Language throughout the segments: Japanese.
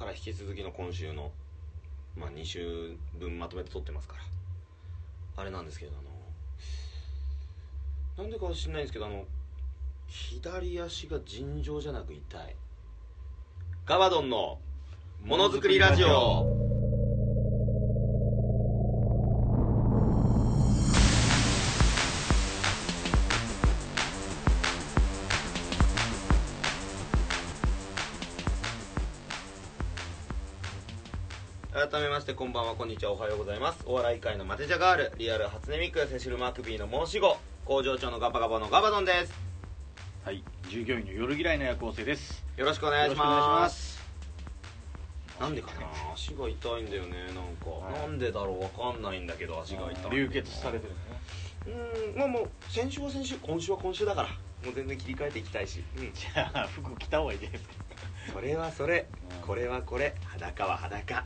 から引き続きの今週の、まあ、2週分まとめて撮ってますからあれなんですけどあのなんでかは知んないんですけどあの左足が尋常じゃなく痛い。ガバドンのものづくりラジオ。改めましてこんばんは。こんにちは。おはようございます。お笑い界のマテジャガール。リアル初音ミクセシルマークビーの申し子。工場長のガバガバのガバドンです。はい、従業員の夜嫌いな夜行性です。よろしくお願いしまます。すなんでかな。足が痛いんだよね。なんか、はい。なんでだろう。わかんないんだけど足が痛い流血されてるね。うん。まあもう先週は先週。今週は今週だから。もう全然切り替えていきたいし、うん、じゃあ服着た方がいいです。か。それはそれ。うん。これはこれ。裸は裸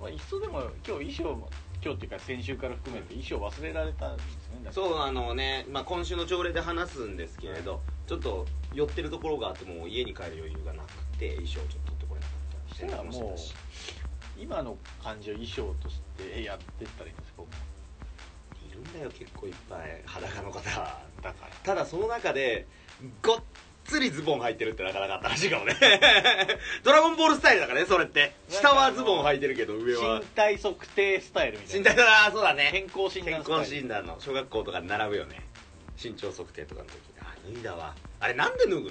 まあいっそでも今日衣装も今日っていうか先週から含めて衣装忘れられたんですね。だからそうあのね、まあ、今週の朝礼で話すんですけれどちょっと寄ってるところがあってもう家に帰る余裕がなくて衣装ちょっと取ってこれなかったしたらもう今の感じを衣装としてやってったらいいんですか？僕いるんだよ結構いっぱい裸の方だから。ただその中でごっつりズボン履いてるってなかなか新しいかもね。ドラゴンボールスタイルだからねそれって。下はズボン履いてるけど上は。身体測定スタイルみたいな。身体だなそうだね。健康診健断スタイル。康診断の小学校とかで並ぶよね。身長測定とかの時。にあ脱いだわ。あれなんで脱ぐの？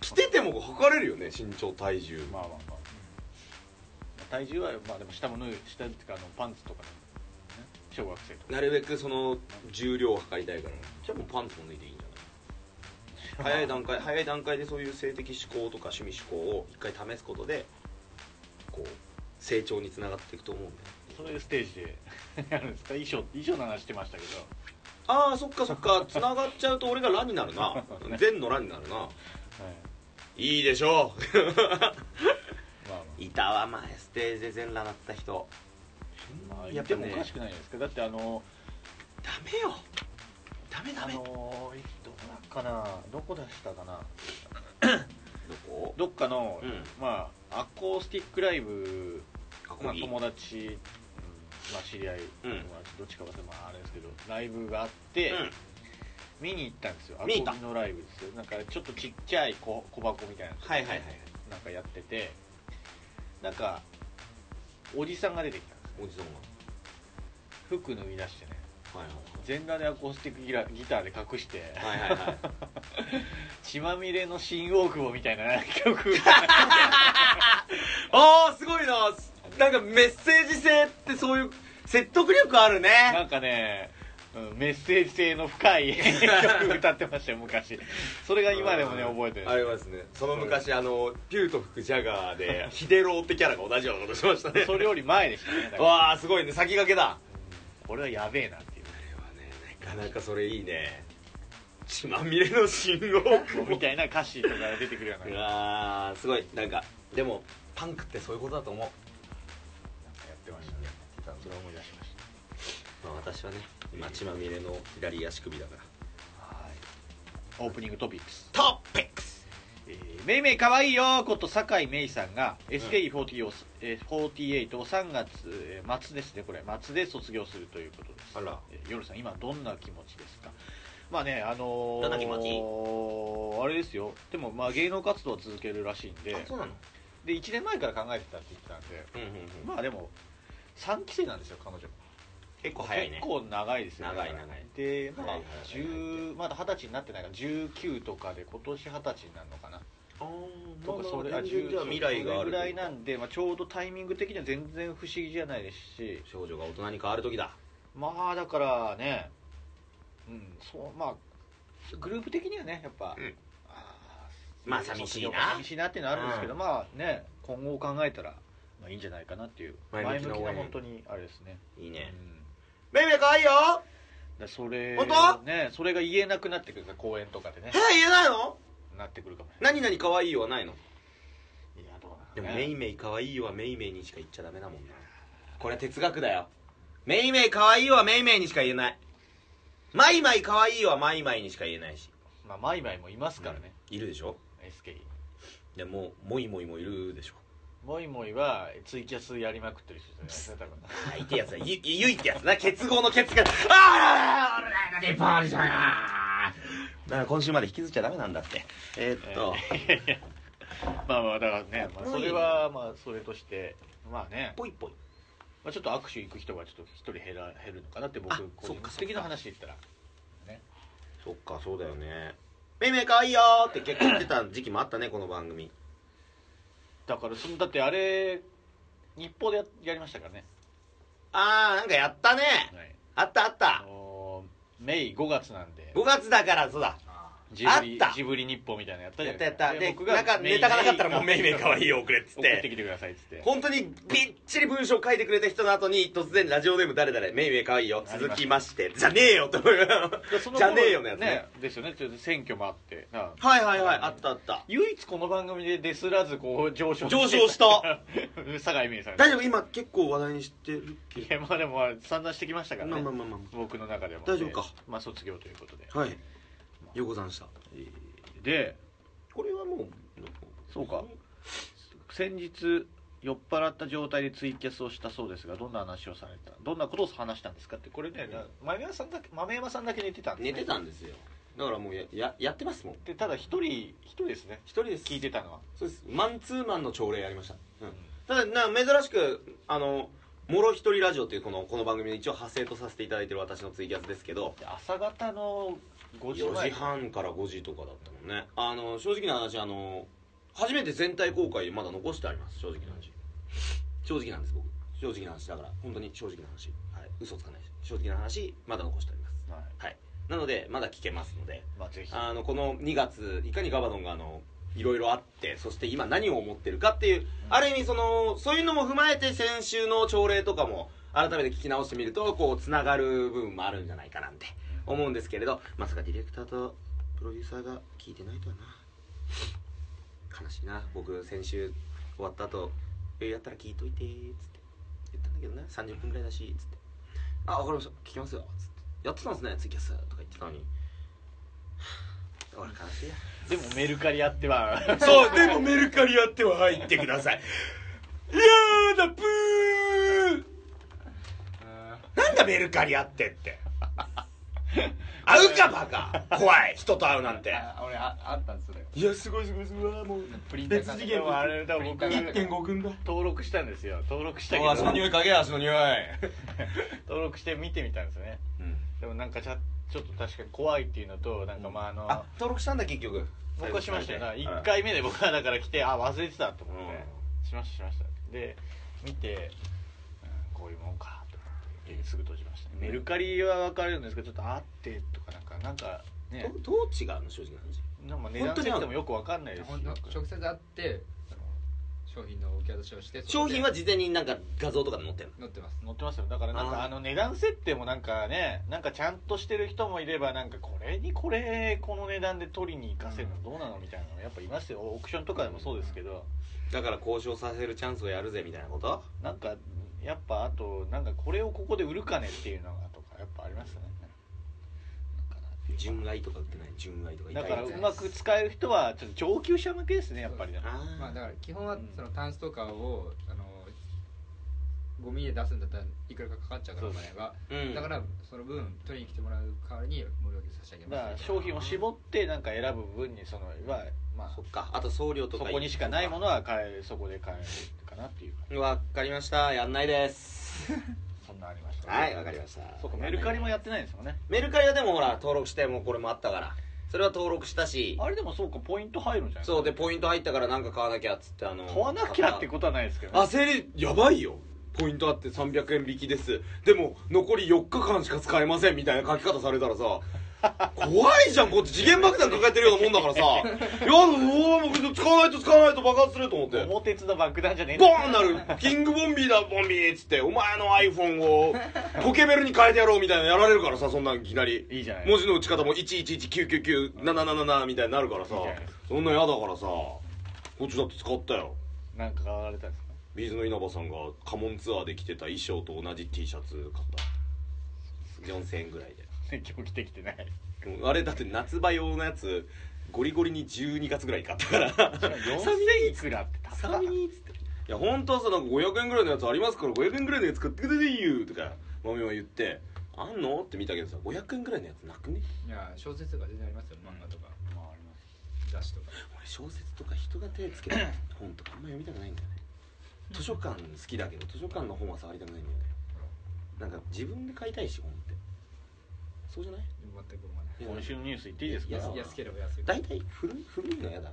着てても測れるよね身長体重。まあまあまあ。体重はまあでも下も脱ぐ下っていうかあのパンツとかね。小学生とか。なるべくその重量を測りたいからじゃあもうパンツも脱いでいい早い段階早い段階でそういう性的思考とか趣味思考を一回試すことでこう成長につながっていくと思うんだよそういうステージで やるんですか？衣装衣装の話してましたけど。ああそっかそっか。つながっちゃうと俺がラになるな。善のラになるな。はい。いいでしょう。まあいたわ前ステージで全裸なった人。まあ、まあ、や言ってもおかしくないですか？だってあのダメよ。ダメダあメ。どのかなどこ出したかな。こ？どっかの、うん。まあアコースティックライブ、まあ、友達、うんまあ、知り合い、うん。友達どっちかはまああれですけどライブがあって、うん。見に行ったんですよ。アコギのライブですよ。なんかちょっとちっちゃい小小箱みたいなのはいはいはい。なんかやっててなんかおじさんが出てきたんですおじさん服脱ぎ出してね。がはい全裸でアコースティックギラギターで隠して。はいはいはい。はい血まみれの新大久保みたいな曲。ああすごいな。なんかメッセージ性ってそういう説得力あるね。なんかね、うんメッセージ性の深い 曲歌ってましたよ昔。それが今でもね覚えてる。ありますね。その昔あのピューと吹くジャガーでヒデローってキャラが同じようなことしましたね。それより前でしたねわあすごいね。先駆けだ。これはやべえなってかなかそれいいね。血まみれの信号みたいな歌詞とかが出てくるようなうなんかわーすごい。なんかでもパンクってそういうことだと思う、やってましたね。それを思い出しましまあ、私はね今血まみれの左足首だから。たはい。オープニングトピックス。トピックスえーめいめいかわいいよこと酒井めいさんが SKE48 を,、えー48を3月えー末ですね。これ末で卒業するということです。あら。えー夜さん今どんな気持ちですか？まあねあのー、どんな気持あれですよ。でもまあ芸能活動は続けるらしいんで。あそうなの？で1年前から考えてたって言ってたんで。うんうんうん。まあでも3期生なんですよ彼女結構早いね。結構長いですよ。ね長い長い。でまあ早い早い10まだ二十歳になってないから19とかで今年二十歳になるのかな。あとかそれあ全然じゃあ未来があるそれぐらいなんで、まあ、ちょうどタイミング的には全然不思議じゃないですし。少女が大人に変わる時だ。まあだからね。うんそうまあグループ的にはねやっぱ、うん。あまあ寂しいな。寂しいなっていうのはあるんですけど、うん。まあね今後を考えたら、まあ、いいんじゃないかなっていう。前前向きな本当にあれですね。いいね。うんめいめいかわいいよ。だそれ本当？ねそれが言えなくなってくるから公演とかでね。え言えないの？なってくるかも何々かわいいよはないの？いやどうでもなのね。めいめいかわいいよはめいめいにしか言っちゃダメだもんな。これ哲学だよ。めいめいかわいいよはめいめいにしか言えない。まいまいかわいいよはまいまいにしか言えないし。まあマイマイもいますからね、いるでしょ？SK でももいもいもいるでしょモイモイはツイキャスやりまくってる人じゃない。ですかい。てやつだゆゆい。ってやつな結合の結がああ俺らがデパーリじゃんだから今週まで引きずっちゃダメなんだってえーっと、い。やい。やまあまあだからね、まあ、それはまあそれとしてまあね、ぽい。ぽい。まあ、ちょっと握手行く人がちょっと一人減ら減るのかなって僕あ個そっか人的な話で言ったらねそっかそうだよねめい。めい。かわい。い。よーって結構言ってた時期もあったねこの番組だからそのだってあれ日報でややりましたからね、あーなんかやったね。はい、あったあった。あのーメイ5月なんで。5月だからそうだジブリジブリ日報みたいなのやったじやゃないったやった。で僕がなんかネタがなかったらもうめいめいかわいいよ送れっつっ送っててきてくださいっつって。本当にびっちり文章書いてくれた人の後に突然ラジオネーム誰々。めいめいかわいいよ続きまして。じゃねえよって思うでその頃じゃねえよのやつね。ですよね。ちょっと選挙もあって。なはいはいはい。あったあった。唯一この番組でデスらずこう上昇上昇した。酒井美恵さん。大丈夫？今結構話題にしてるけいやまあでもまあ散々してきましたからね、まあまあまあま僕の中でも大丈夫か。でまあ卒業ということで。あはいようござんしたでこれはもうそうか。先日酔っ払った状態でツイキャスをしたそうですがどんな話をされたどんなことを話したんですかってこれね豆山さんだけ豆山さんだけ寝てたんです、ね、寝てたんですよ。だからもうやややってますもん。でただ一人一人ですね。一人です。聞いてたのは。そうです。マンツーマンの朝礼やりました、うん、ただな珍しくあのもろ一人ラジオというこのこの番組で一応派生とさせていただいてる私のツイキャスですけど。で朝方の5時4前時半から5時とかだったもんね。あの正直な話あの初めて全体公開まだ残してあります正直な話。正直なんです僕。正直な話だから。本当に正直な話。はい。嘘つかない正直な話まだ残してあります。はい。はい。なのでまだ聞けますので。まあぜひ。あのこの2月いかにガバドンがあのいろいろあってそして今何を思ってるかっていう、ある意味そのそういうのも踏まえて先週の朝礼とかも改めて聞き直してみるとこうつながる部分もあるんじゃないかなんて思うんですけれどまさかディレクターとプロデューサーが聞いてないとはな。悲しいな。僕先週終わった後「えやったら聞いといて」っつって。言ったんだけどね30分ぐらいだしっつって「あ分かりました。聞きますよ」つって「やってたんですね。ツイキャス」とか言ってたのに。俺悲しいや。でもメルカリあっては。そう、でもメルカリやっては入ってください。やだ、プー。なんだメルカリあってって。会うかバカ。怖い、人と会うなんて。あ俺ああったんですそれいや、すごいすごいすごい。もう、プリンター別次元でもあれだ僕。1.5軍だ。登録したんですよ。登録した。けお足のど匂い嗅げ、足の匂い。登録して見てみたんですよねでもなんかちゃちょっと確かに怖いっていうのとなんかまああの、あ、登録したんだ、結局。僕はしましたよな。うん1回目で僕はだから来てあ忘れてたと思って、うしましたしました。で見て、うんこういうもんかってすぐ閉じました、うん。メルカリは分かるんですけどちょっと会ってとかなんかなんかね。どどう違うの、正直な話。なんか値段設定もよく分かんないですし本当なんか。直接会ってその商品の受け渡しをして商品は事前になんか画像とかで載ってんの？載ってます。載ってますよ。だからなんかあの値段設定もなんかねなんかちゃんとしてる人もいればなんかこれにこれこの値段で取りに行かせるのどうなのみたいなのやっぱいますよ。オークションとかでもそうですけど。だから交渉させるチャンスをやるぜみたいなこと？なんかやっぱあとなんかこれをここで売るかねっていうのがとかやっぱありますよね。純愛とか売ってない純愛とかだからうまく使える人はちょっと上級者向けですねやっぱりね。あー。まあだから基本はうんそのタンスとかをあのゴミで出すんだったらいくらかかかっちゃうからお金がうん。だからその分取りに来てもらう代わりに無料で差し上げだからます商品を絞ってなんか選ぶ分にそのはまあそっか。あと送料とか。そこにしかないものは買えそこで買えるかなっていう。わかりました。やんないです。そんなありましたはいわかりました。そうかメルカリもやってないんですよね。メルカリはでもほら登録してもうこれもあったから。それは登録したし。あれでもそうかポイント入るんじゃない？そうでポイント入ったからなんか買わなきゃっつってあの買わなきゃってことはないですけどね。焦りやばいよ。ポイントあって300円引きです。でも残り4日間しか使えませんみたいな書き方されたらさ怖いじゃんこっち次元爆弾抱えてるようなもんだからさ。やだおおもう使わないと使わないと爆発すると思って。桃鉄の爆弾じゃねえんボだーンなるキングボンビーだボンビーっつって。お前の iPhone をポケベルに変えてやろうみたいなのやられるからさそんなんいきなり。いいじゃない。文字の打ち方も1119997777みたいになるからさ。いいじゃない。ですそんな嫌だからさ。こっちだって使ったよ。なんか買われたんですかビーズの稲葉さんがカモンツアーで着てた衣装と同じ T シャツ買った。4000円ぐらいで今日着てきてない。うんあれだって夏場用のやつゴリゴリに12月ぐらい買ったから。4000いくらって高い。っつって。いや本当はさなんか500円ぐらいのやつありますから500円ぐらいのやつ買ってくださいよとかマミは言って。あんのって見たけどさ500円ぐらいのやつなくね？いや小説とか全然ありますよ漫画とか。まああります。雑誌とか。俺小説とか人が手つけた 本とかあんま読みたくないんだよね。図書館好きだけど図書館の本は触りたくないんだよね。なんか自分で買いたいし本そうじゃない？全く思わない。今週のニュース言っていいですか？安安ければ安い。大体古い古いのやだ。なんか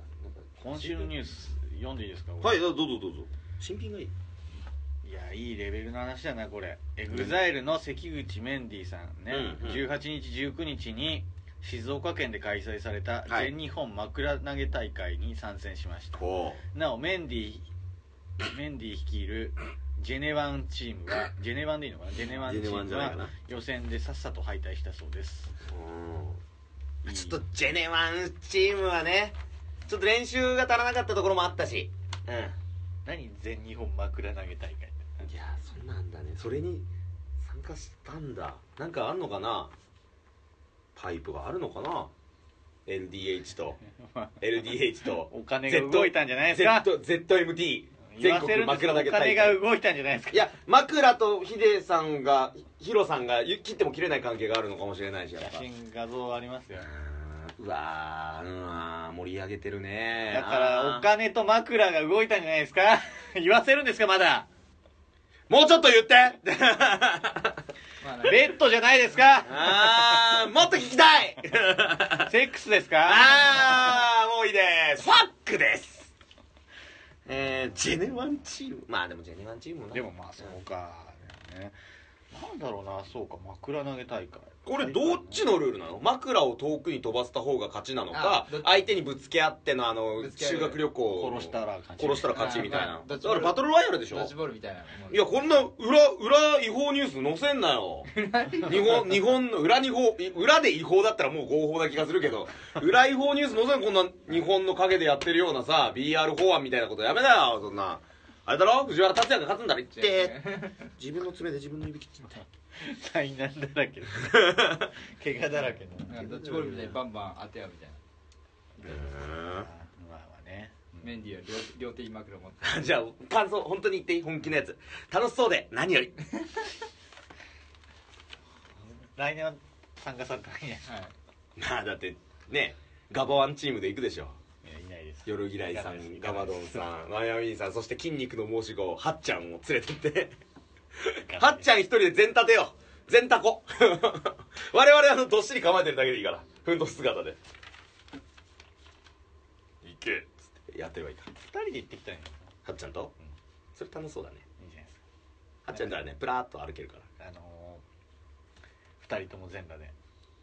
今週のニュース読んでいいですか？はいどうぞどうぞ新品がいい。いやいいレベルの話だなこれ。エグザイルの関口メンディーさんね、うんうん。18日19日に静岡県で開催されたはい。全日本枕投げ大会に参戦しました、ほなおメンディメンディ率いるジェネワンチームは ジェネワンでいいのかな？ジェネワンチームはじゃないかな。予選でさっさと敗退したそうです。うん。ちょっとジェネワンチームはねちょっと練習が足らなかったところもあったし。うん。何全日本枕投げ大会って。いやそんなんだね。それに参加したんだ。なんかあんのかな？パイプがあるのかな？LDH と。LDH と。お金が動いたんじゃないですか？Z ZMT 全国枕投げ大お金が会動いたんじゃないですか。いや枕とヒデさんがヒロさんが切っても切れない関係があるのかもしれないしやっぱ。写真画像ありますよ。うわーうわー盛り上げてるね。だからお金と枕が動いたんじゃないですか？言わせるんですかまだ？もうちょっと言って。ベッドじゃないですか？あーもっと聞きたい。セックスですか？あーもういいです。ファックですえー、ジェネワンチーム。まあでもジェネワンチームもでもまあそうか。ね。なんだろうなそうか枕投げ大会。これどっちのルールなの？枕を遠くに飛ばせた方が勝ちなのか相手にぶつけ合ってのあの修学旅行殺したら勝ち。殺したら勝ちみたいな。だからバトルロワイヤルでしょ？ドッジボールみたいないやこんな裏裏違法ニュース載せんなよ。日本日本の裏違法い裏で違法だったらもう合法な気がするけど裏違法ニュース載せんこんな日本の陰でやってるようなさ BR 法案みたいなことやめなよそんなあれだろ？藤原竜也が勝つんだろ言って自分の爪で自分の指切ってみたい。災難だらけ。怪我だらけの。ドッジボールみたいにバンバン当て合うみたいな。まあまあね。メンディーは両両手に枕持って じゃあ感想本当に言っていい本気のやつ。楽しそうで何より。来年は参加されたんやはい。まあだってねガバワンチームで行くでしょいないです。夜嫌いさんガバドンさんマヤミンさんそして筋肉の申し子はっちゃんを連れてって。はっちゃん一人で全立てよ。全タコ。我々はあのどっしり構えてるだけでいいから。ふんどし姿で。行けっつって。やってればいいか二人で行ってきたんや。はっちゃんと？それ楽しそうだね。いいじゃないですはっちゃんならねプラーっと歩けるから。かあのー、二人とも全裸で。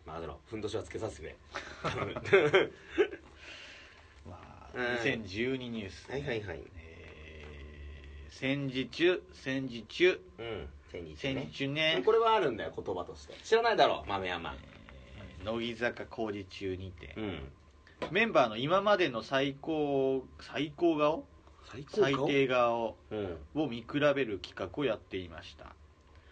まあだろふんどしはつけさせてくれ 2012ニュース、はいはい。はいえー戦時中戦時中。うん戦日戦ね。時中ね。これはあるんだよ言葉として。知らないだろ豆山。えー乃木坂工事中にて、うん。メンバーの今までの最高最高顔？最最低顔。うん。を見比べる企画をやっていました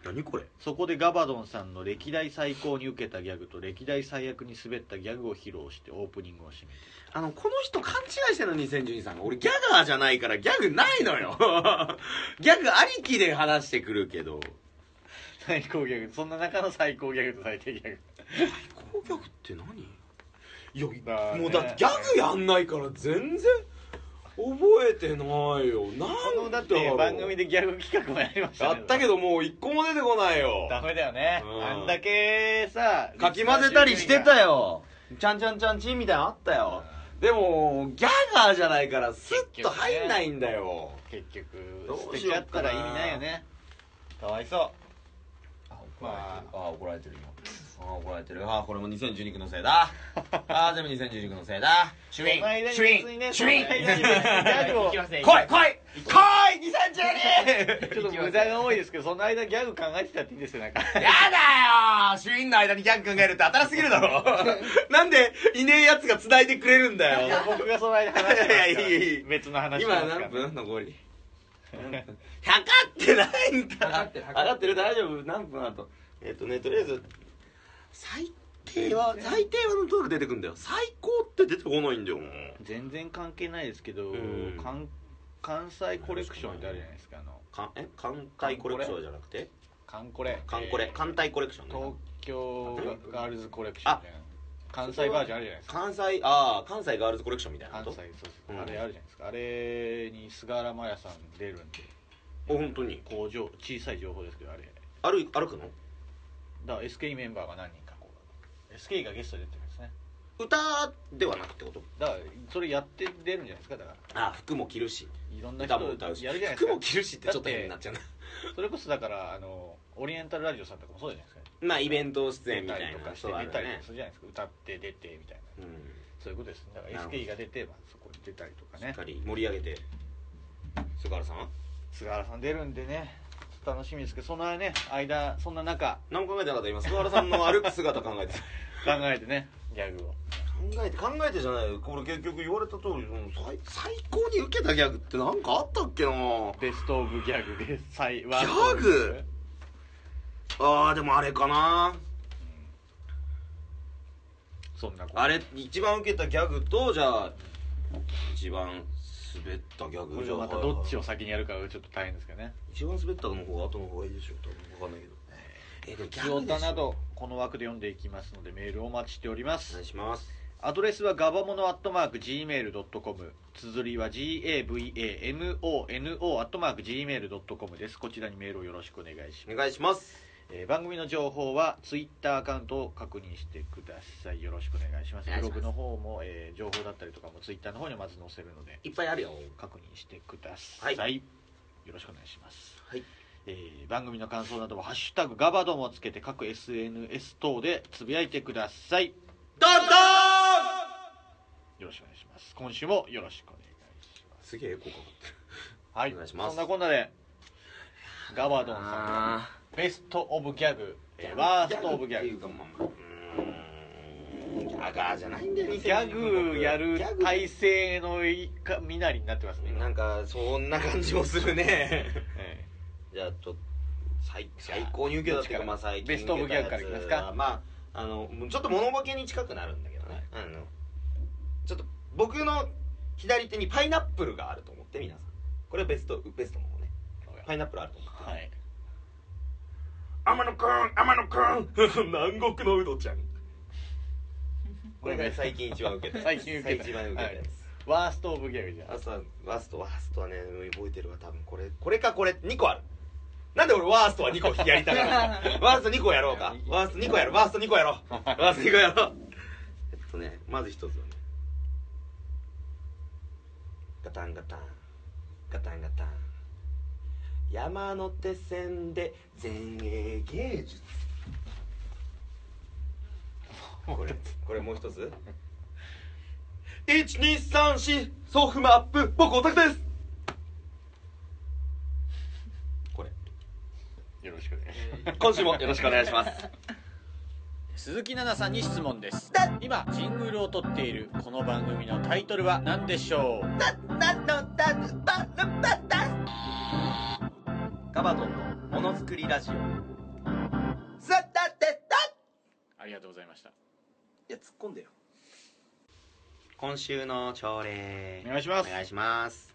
何これ？そこでガバドンさんの歴代最高に受けたギャグと歴代最悪に滑ったギャグを披露してオープニングを締めてあのこの人勘違いしてるの2012さんが俺ギャガーじゃないからギャグないのよ。ギャグありきで話してくるけど。最高ギャグ。そんな中の最高ギャグと最低ギャグ。最高ギャグって何？いやもうだってギャグやんないから全然覚えてないよ。なんだって番組でギャグ企画もやりましたやったけどもう一個も出てこないよ。ダメだよね、うん。あんだけさかき混ぜたりしてたよ。ちゃんちゃんちゃんちんみたいなのあったよ。でもギャガーじゃないからスッと入んないんだよ。結局ど捨てうしようかなちゃったら意味ないよね。かわいそう。まああ怒られてる今。ああ怒られてる。ああこれも2012年のせいだ。ああ全部2012年のせいだ。シュイン。シュイン。シュイン。来 い来い。来い 2012! ちょっと無駄が多いですけどその間ギャグ考えてたっていいですよなんか。やだよ。シュインの間にギャグ考えるって新しすぎるだろ。なんでいねえやつが繋いでくれるんだいやよ僕がその間話してますから。いやいやいや。別の話今何分残り測ってないんだ。測ってる。測ってる大丈夫？何分あと？えっ、とねとりあえず最低は最低はのとなく出てくんだよ。最高って出てこないんだよ。全然関係ないですけど、うん。関関西コレクションってあるじゃないですかあの。かえ？艦隊コレクションじゃなくて？関コレ。艦コレ。えー。艦隊コレクションね東京ガールズコレクションみたいな。関西バージョンあるじゃないですか。関西ああ関西ガールズコレクションみたいな関こと？西そうそう、う。ん。あれあるじゃないですか。あれに菅原麻也さん出るんで。お本当に？工場小さい情報ですけどあれ。歩歩くのだから SK メンバーが何人？SK がゲストで出てるんですね。歌ではなくってこと？だからそれやって出るんじゃないですかだから。ああ服も着るし。いろんな人歌も歌うし。やるじゃないですか。服も着るしってちょっと変になっちゃうな。それこそだからあのオリエンタルラジオさんとかもそうじゃないですか。まあイベント出演みたい出たりとかしてたりするじゃないですか。歌って出てみたいな。うん。そういうことですだからなるほど。SK が出て、まあ、そこに出たりとかね。しっかり盛り上げて。菅原さんは？菅原さん出るんでね楽しみですけどそのね間そんな中。何も考えてなかった？今菅原さんの歩く姿考えてた。考えてねギャグを。考えて考えてじゃないよ。これ結局言われた通り最最高に受けたギャグって何かあったっけな？ベストオブギャグで最ワギャグ？あーでもあれかな。そんなあれ一番受けたギャグとじゃあ一番滑ったギャグまたどっちを先にやるかがちょっと大変ですけどね。一番滑ったの方が後の方がいいでしょ多分分かんないけどえでもギャグなどこの枠で読んでいきますのでメールをお待ちしております。お願いします。アドレスはガバモノアットマーク Gmail.com 綴りは GAVAMONO アットマーク Gmail.com です。こちらにメールをよろしくお願いします、お願いしますえー番組の情報はツイッターアカウントを確認してください。よろしくお願いします。ブログの方も、えー情報だったりとかもツイッターの方にまず載せるのでいっぱいあるよ。確認してください、はい。よろしくお願いします。はい。えー番組の感想などは「ハッシュタグガバドン」をつけて各 SNS 等でつぶやいてください。ドンドよろしくお願いします。今週もよろしくお願いします。すげえエコーかかってる。はい。お願いします。そんなこんなでガバドンさんベストオブギャグ、えーワーストオブギャグギャガーじゃないんだよギャグやる体制のいか身なりになってますねなんかそんな感じもするね。えじゃあちょっと最最高に受けたっていうかまあ最近ベストオブギャグからいきますか？まああのちょっと物ボケに近くなるんだけどね、あのちょっと僕の左手にパイナップルがあると思って皆さん。これベストベストの方ね。えパイナップルあると思って。はい天野くん天野くん。南国のうどちゃん。これが最近一番受けた。最近受けた。一番受けたやつ、はいワーストオブギャグじゃワーストはワーストワーストはね覚えてるわ多分。これこれかこれ2個ある。なんで俺ワーストは2個やりたがる ワースト2個やろうか。ワースト2個やろう。ワースト2個やろう。ワースト2個やろう。えっとねまず一つはね。ガタンガタン。ガタンガタン山手線で前衛芸術。これ これもう一つ？1234ソフマップ僕オタクです。これ。よろしくお願いします。今週もよろしくお願いします。鈴木奈々さんに質問です。今ジングルを撮っているこの番組のタイトルは何でしょう？ガバドンのものづくりラジオ。ありがとうございました。いや突っ込んでよ。今週の朝礼。お願いします。お願いします。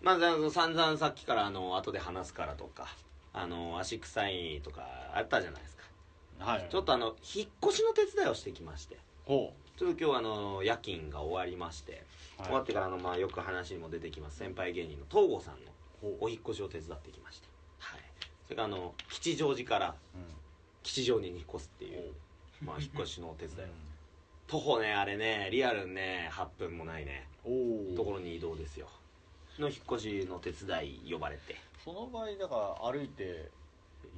まずあの散々さっきからあの後で話すからとかあの足臭いとかあったじゃないですか。はい。ちょっとあの引っ越しの手伝いをしてきまして。ほちょっと今日あの夜勤が終わりまして、はい。終わってからあのまあよく話にも出てきます先輩芸人の東郷さんのほお引っ越しを手伝ってきまして、はい、それからあの吉祥寺からう、吉祥寺に引っ越すっていう、まあ引っ越しのお手伝い。をう徒歩ねあれねリアルね8分もないねところに移動ですよ。の引っ越しの手伝い呼ばれて。その場合だから歩いて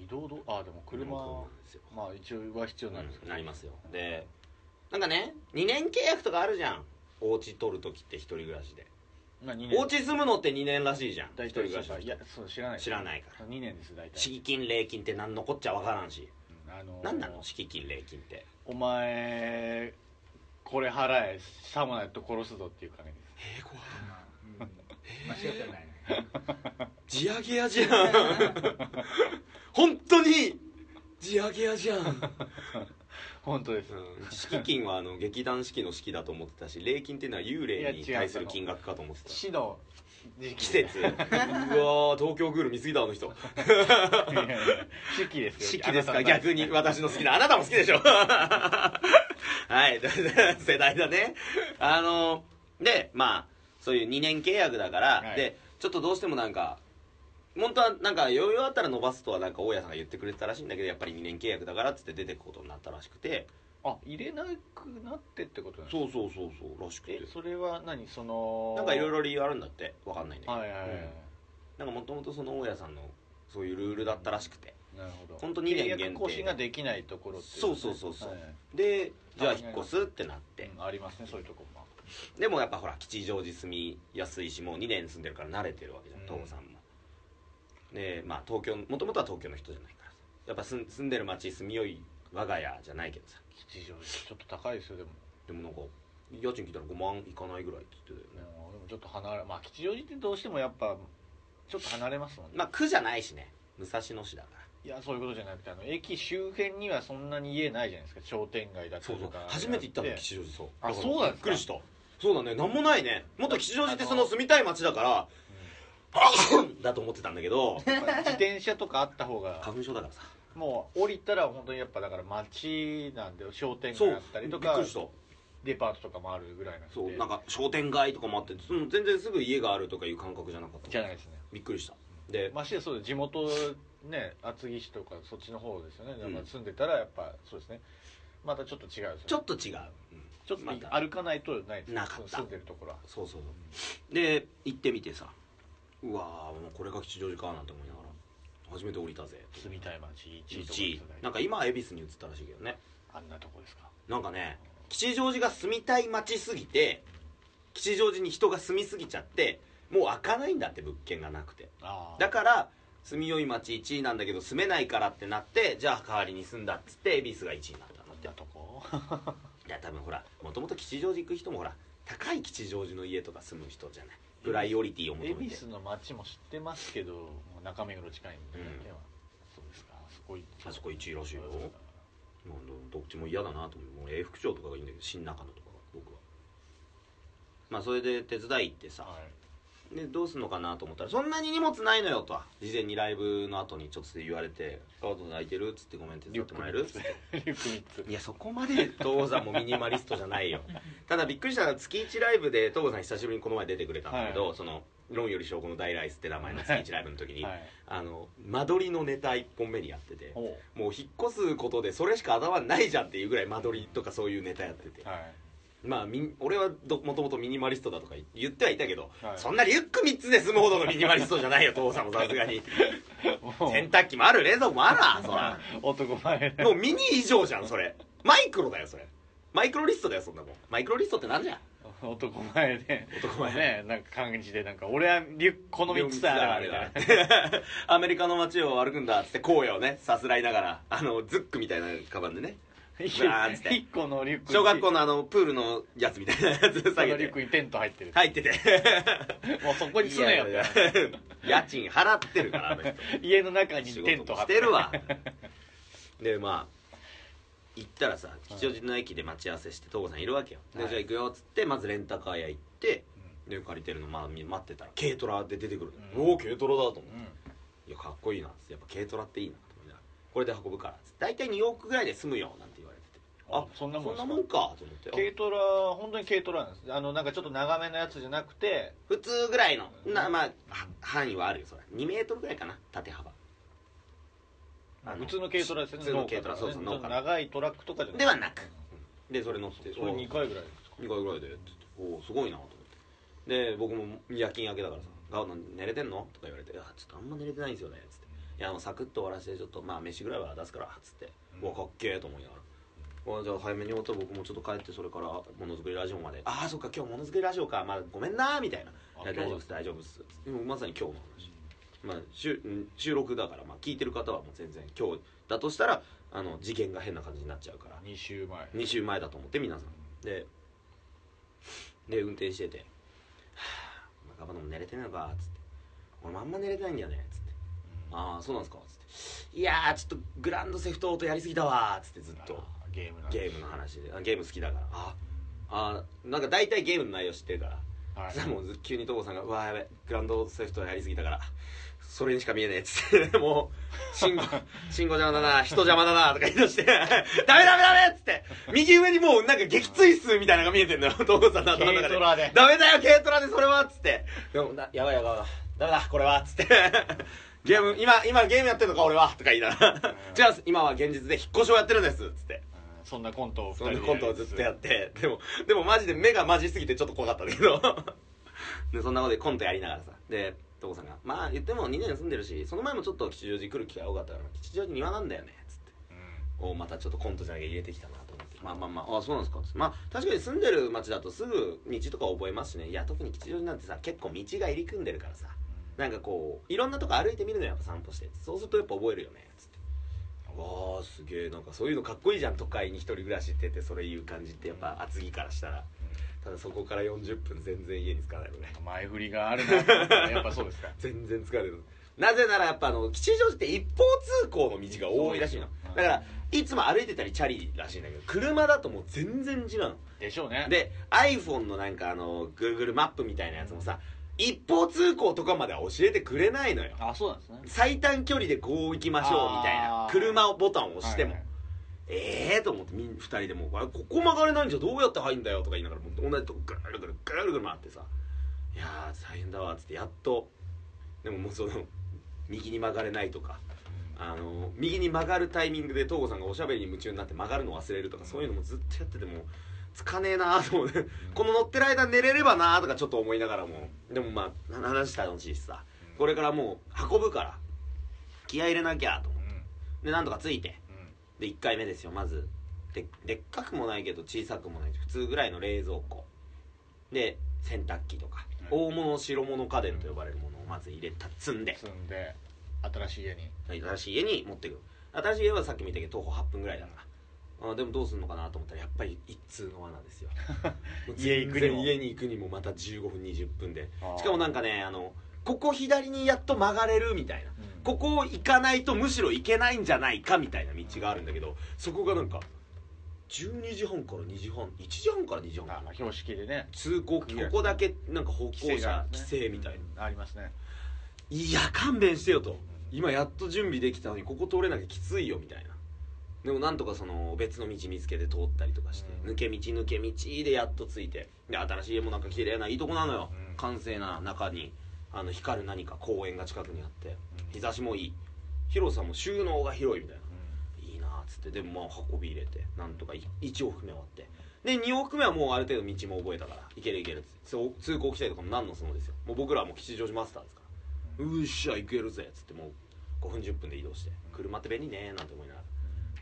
移動どあでも車まあ一応は必要なんですけど、なりますよ。でなんかね2年契約とかあるじゃん。お家取る時って一人暮らしでまあ、2年。お家住むのって2年らしいじゃん。一人大体暮らしの人。いやそう知らない。知らないから。2年です大体。敷金礼金って何のこっちゃわからんし。うんあのー何なの？敷金礼金って。お前これ払えさもないと殺すぞっていう金です。えー、怖い。まあうん。間違ってはないね。地上げ屋じゃん。本当に地上げ屋じゃん、本当です。うん、敷金はあの劇団四季の式だと思ってたし礼金っていうのは幽霊に対する金額かと思ってた。死の時季節うわー東京グール見すぎだあの人。四季ですよ。四季ですか？逆に私の好きなあなたも好きでしょ。はい。世代だね。あのでまあそういう2年契約だから、はい。でちょっとどうしてもなんか本当はなんか余裕あったら伸ばすとはなんか大家さんが言ってくれてたらしいんだけどやっぱり2年契約だからっつって出てくことになったらしくて。あ入れなくなってってことなんですかそうそうそうそうらしくて。えそれは何？そのなんかいろいろ理由あるんだってわかんないんだけど、はいはいはい、うん。なんかもともとその大家さんのそういうルールだったらしくて。なるほど。ほんと二年限定契約更新ができないところっていそうそうそうそう。はい。でじゃあ引っ越すってなって。うんありますねそういうとこも。でもやっぱほら吉祥寺住みやすいしもう2年住んでるから慣れてるわけじゃんうん。東郷さんもでまあ東京もともとは東京の人じゃないからさ。やっぱ住んでる町住みよい我が家じゃないけどさ。吉祥寺ちょっと高いですよでも。でもなんか家賃聞いたら5万いかないぐらいって言ってたよね。でもちょっと離れまあ吉祥寺ってどうしてもやっぱちょっと離れますもんね、まあ区じゃないしね。武蔵野市だから。いやそういうことじゃなくてあの駅周辺にはそんなに家ないじゃないですか。商店街だったそうそう。りとか初めて行ったので吉祥寺そう。あそうなんですか。びっくりした。そうだね。なんもないね。もっと吉祥寺ってその住みたい町だからだと思ってたんだけど自転車とかあった方が花粉症だからさ。もう降りたら本当にやっぱだから街なんで商店街あったりとかびっくりした。デパートとかもあるぐらいなんで。そうなんか商店街とかもあってその全然すぐ家があるとかいう感覚じゃなかった。じゃないですね。びっくりした。でましてやそう地元ね厚木市とかそっちの方ですよね、うん。まあ住んでたらやっぱそうですね。またちょっと違うね。ちょっと違う、うん。ちょっと歩かないとないですなかった。住んでるところは。そうそうそう。で行ってみてさうわーもうこれが吉祥寺かなんて思いながら。初めて降りたぜ。住みたい街1位とか1位。なんか今は恵比寿に移ったらしいけどね。あんなとこですか？なんかね吉祥寺が住みたい街すぎて吉祥寺に人が住みすぎちゃってもう開かないんだって物件がなくて。だから住みよい街1位なんだけど住めないからってなってじゃあ代わりに住んだっつって恵比寿が1位になったんだって。とこ？いや多分ほらもともと吉祥寺行く人もほら高い吉祥寺の家とか住む人じゃないプライオリティを求めて。恵比寿の街も知ってますけど中目黒近いんで、うん。ねそうですか。あそこ行あそこ1位らしいよ。まあどっちも嫌だなと思う。もう永福町とかがいいんだけど新中野とかが僕は。まあそれで手伝い行ってさはいでどうすんのかなと思ったらそんなに荷物ないのよと。は事前にライブの後にちょっと言われて「カード空いてる?」っつって「ごめん手伝ってもらえる?」っつって。リュック3つ。いやそこまで東さんもミニマリストじゃないよ。ただびっくりしたのは月1ライブで東さん久しぶりにこの前出てくれたんだけど、はい。その「論より証拠の大ライス」って名前の月1ライブの時に、はい。あの間取りのネタ1本目にやっててもう引っ越すことでそれしか頭にないじゃんっていうぐらい間取りとかそういうネタやってて、はいまあみん俺はどもともとミニマリストだとか言ってはいたけど、はい。そんなリュック3つで済むほどのミニマリストじゃないよ父さんもさすがに。洗濯機もある冷蔵庫もあるわそら。男前もうミニ以上じゃんそれ。マイクロだよそれ。マイクロリストだよそんなもん。マイクロリストってなんじゃん？男前で。男前。ねなんか感じでなんか俺はリュックこの3つだ。みたいな。アメリカの街を歩くんだっつって荒野をねさすらいながらあのズックみたいなカバンでね一バーンっつって。一個のリュック小学校のあのプールのやつみたいなやつそ下げて。のリュックにテント入ってる入ってて。もうそこに住めよいやいや。家賃払ってるからあの人。家の中に仕テン事もト張ってしてるわ。でまあ行ったらさ吉祥寺の駅で待ち合わせして東郷さんいるわけよ。ではい。じゃあ行くよっつってまずレンタカー屋行ってで借りてるのまあ待ってたら軽トラで出てくるうん。おお軽トラだと思ってうん。いやかっこいいなっつって。やっぱ軽トラっていいなと思いながら。これで運ぶからっつって。大体2億ぐらいで済むよなんあそんなもんそんなもんかと思って。軽トラ本当に軽トラなんです。あのなんかちょっと長めのやつじゃなくて普通ぐらいのなまあは範囲はあるよそれ。2メートルぐらいかな縦幅。普通の軽トラですよね普通の軽トラそうそう長いトラックとかじゃではなく。でそれ乗ってそれ2回ぐらいですか？2回ぐらいでおおすごいなと思って。で僕も夜勤明けだからさ「ガオナ寝れてんの?」とか言われて「いやちょっとあんま寝れてないんですよね」つっていやもうサクッと終わらせてちょっとまあ飯ぐらいは出すからっつって、うん。うわかっけえと思いながら。じゃあ早めに終わったら僕もちょっと帰ってそれからものづくりラジオまで。ああそっか今日ものづくりラジオか。まあごめんなーみたいな。大丈夫です大丈夫です。でもまさに今日の話。まあ、収うん収録だから、まあ、聞いてる方はもう全然今日だとしたらあの事件が変な感じになっちゃうから。2週前。2週前だと思って皆さん。でで運転してて「はあガバドン寝れてないのか」っつって「俺もあんま寝れてないんだよね」っつって「ああそうなんですか」っつって「いやーちょっとグランドセフトオートやりすぎたわ」っつってずっとゲームなんゲームの話で。あゲーム好きだから。ああなんか大体ゲームの内容知ってるから。はい。もう急に所さんが「うわーやべグランドセフトやりすぎたからそれにしか見えねえ」っつって。もう「信号信号邪魔だな人邪魔だな」とか言い出して「ダメダメダメ!」っつって。右上にもうなんか撃墜数みたいなのが見えてんのよ所さんの頭の中軽トラで。ダメだよ軽トラでそれは」っつって「でもなやばいやばいダメだこれは」っつって「ゲーム今今ゲームやってるのか俺は」とか言いながら「違うん。です。今は現実で引っ越しをやってるんです」っつって。うんそんなコントを2そんなコントをずっとやってでもでもマジで目がマジすぎてちょっと怖かったんだけど。でそんなことでコントやりながらさ。で所さんが「まあ言っても2年住んでるしその前もちょっと吉祥寺来る機会多かったから吉祥寺庭なんだよね」っつって。うん。おまたちょっとコントじゃなきゃ入れてきたなと思って。まあまあまああそうなんですかっつって。まあ確かに住んでる町だとすぐ道とか覚えますしね。いや特に吉祥寺なんてさ結構道が入り組んでるからさ。なんかこういろんなとこ歩いてみるのよやっぱ散歩して。そうするとやっぱ覚えるよねつってわあすげえなんかそういうのかっこいいじゃん都会に一人暮らしっててそれ言う感じってやっぱ厚木からしたら。ただそこから40分全然家に着かないのね。前振りがあるな。と思ったらやっぱそうですか。全然疲れるなぜならやっぱあの吉祥寺って一方通行の道が多いらしいの。だからいつも歩いてたりチャリらしいんだけど車だともう全然違うの。でしょうね。で iPhone のなんかあの Google マップみたいなやつもさ一方通行とかまでは教えてくれないのよ。あそうなんですね。最短距離でこう行きましょうみたいな。あー。車をボタンを押しても、はいはい。ええー、と思ってみん二人でもうあれここ曲がれないんじゃどうやって入んだよとか言いながらもう同じとこぐるぐるぐるぐる回ってさいやー大変だわっつってやっとでももうその右に曲がれないとかあの右に曲がるタイミングで東郷さんがおしゃべりに夢中になって曲がるの忘れるとかそういうのもずっとやっててもつかねえなーと思って。この乗ってる間寝れればなーとかちょっと思いながらも。でもまあ話楽しいしさこれからもう運ぶから気合い入れなきゃと思って。うん。でなんとかついて。うん。で1回目ですよまず。ででっかくもないけど小さくもない。普通ぐらいの冷蔵庫。で洗濯機とか、うん。大物白物家電と呼ばれるものをまず入れた積んで。積んで新しい家に。新しい家に持ってく。る新しい家はさっきも言ったけど徒歩8分ぐらいだからあでもどうすんのかなと思ったらやっぱり一通の罠ですよ。家行くにも。家に行くにもまた15分20分で。しかもなんかねあのここ左にやっと曲がれるみたいな。うん。ここを行かないとむしろ行けないんじゃないかみたいな道があるんだけどそこがなんか12時半から2時半1時半から2時半。あ標識でね。通行ここだけなんか歩行者規制みたいな、うんありますね。いや勘弁してよと。今やっと準備できたのにここ通れなきゃきついよみたいなでもなんとかその別の道見つけて通ったりとかして、うん。抜け道抜け道でやっと着いてで新しい家もなんか綺麗ないいとこなのよ、うん。閑静な中にあの光る何か公園が近くにあってうん日差しもいい。広さも収納が広いみたいな。ういいなっつってでもまあ運び入れてなんとか1往復目終わって。で2往復目はもうある程度道も覚えたからいけるいけるっつってそう通行規制とかも何のそのですよ。もう僕らはもう吉祥寺マスターですから。うっしゃ行けるぜっつってもう5分10分で移動して車って便利ねなんて思いながら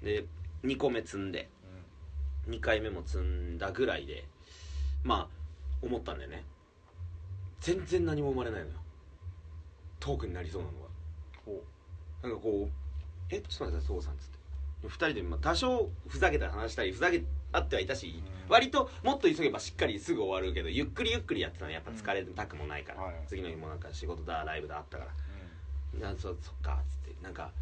で2個目積んで2回目も積んだぐらいでまあ思ったんだよね。全然何も生まれないのよ。トークになりそうなのが。ほなんかこう「えちょっと待ってそうさん」っつって。2人でまあ多少ふざけた話したりふざけあってはいたし、うん。割ともっと急げばしっかりすぐ終わるけどゆっくりゆっくりやってたのやっぱ疲れたくもないから、はい次の日もなんか仕事だライブだあったから。うなそそっかっつって。なんか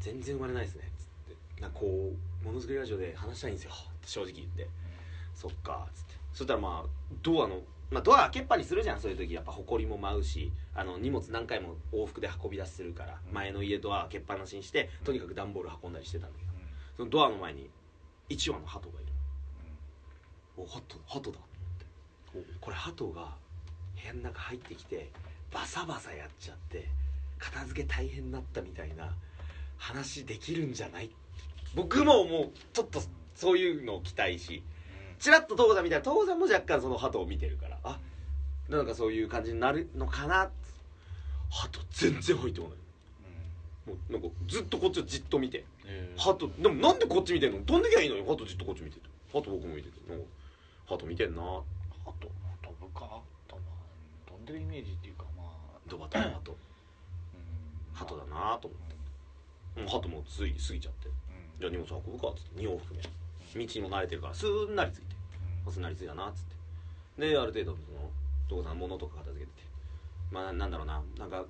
全然生まれないですねっつってなんかこうものづくりラジオで話したいんですよ。って正直言って。そっかっつって。そしたらまあドアのまあドア開けっぱにするじゃん。そういう時やっぱ埃も舞うしあの荷物何回も往復で運び出しするから、うん。前の家ドア開けっぱなしにしてとにかく段ボール運んだりしてたんだけど。ん。そのドアの前に1羽の鳩がいる。お鳩鳩だと思って。これ鳩が部屋の中入ってきてバサバサやっちゃって片付け大変になったみたいな話できるんじゃない僕ももうちょっとそういうのを期待しちらっと東さん見たら東さんも若干その鳩を見てるからあなんかそういう感じになるのかな鳩全然入ってこない。もうなんかずっとこっちをじっと見て。え。ーハトでもなんでこっち見てんの？飛んできゃいいのにハトじっとこっち見てるハト僕も見ててなんかハト見てんな。ハト飛ぶか飛んでるイメージっていうかまあ。ドバタのハトうん。ハトだなと思って。もうハトもつい過ぎちゃって。うんじゃあ荷物運ぶかっつって。2往復目道にも慣れてるからすんなりついて。すんなりついたなっつって。である程度その父さん物とか片付けてて。まあなんだろうな。なんか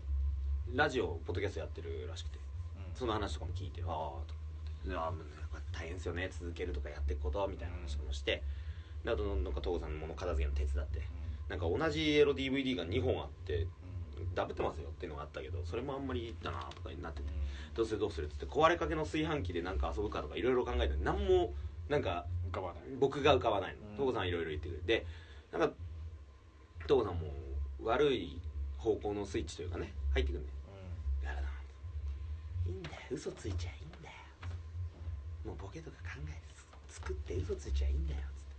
ラジオポッドキャストやってるらしくて。うん。その話とかも聞いてああと思って。大変ですよね続けるとかやっていくことみたいな話もして。であとなんか父さんの物片付けの手伝って。なんか同じエロ DVD が2本あってダブってますよっていうのがあったけどそれもあんまりだなとかになっててどうするどうするっつって壊れかけの炊飯器でなんか遊ぶかとかいろいろ考えて何もなんか僕が浮かばないうん。の父さんいろいろ言ってくれて。でなんか父さんも悪い方向のスイッチというかね入ってくるねやだないいんだよ。嘘ついちゃいいんだよ。もうボケとか考えて作って嘘ついちゃいいんだよ。つって。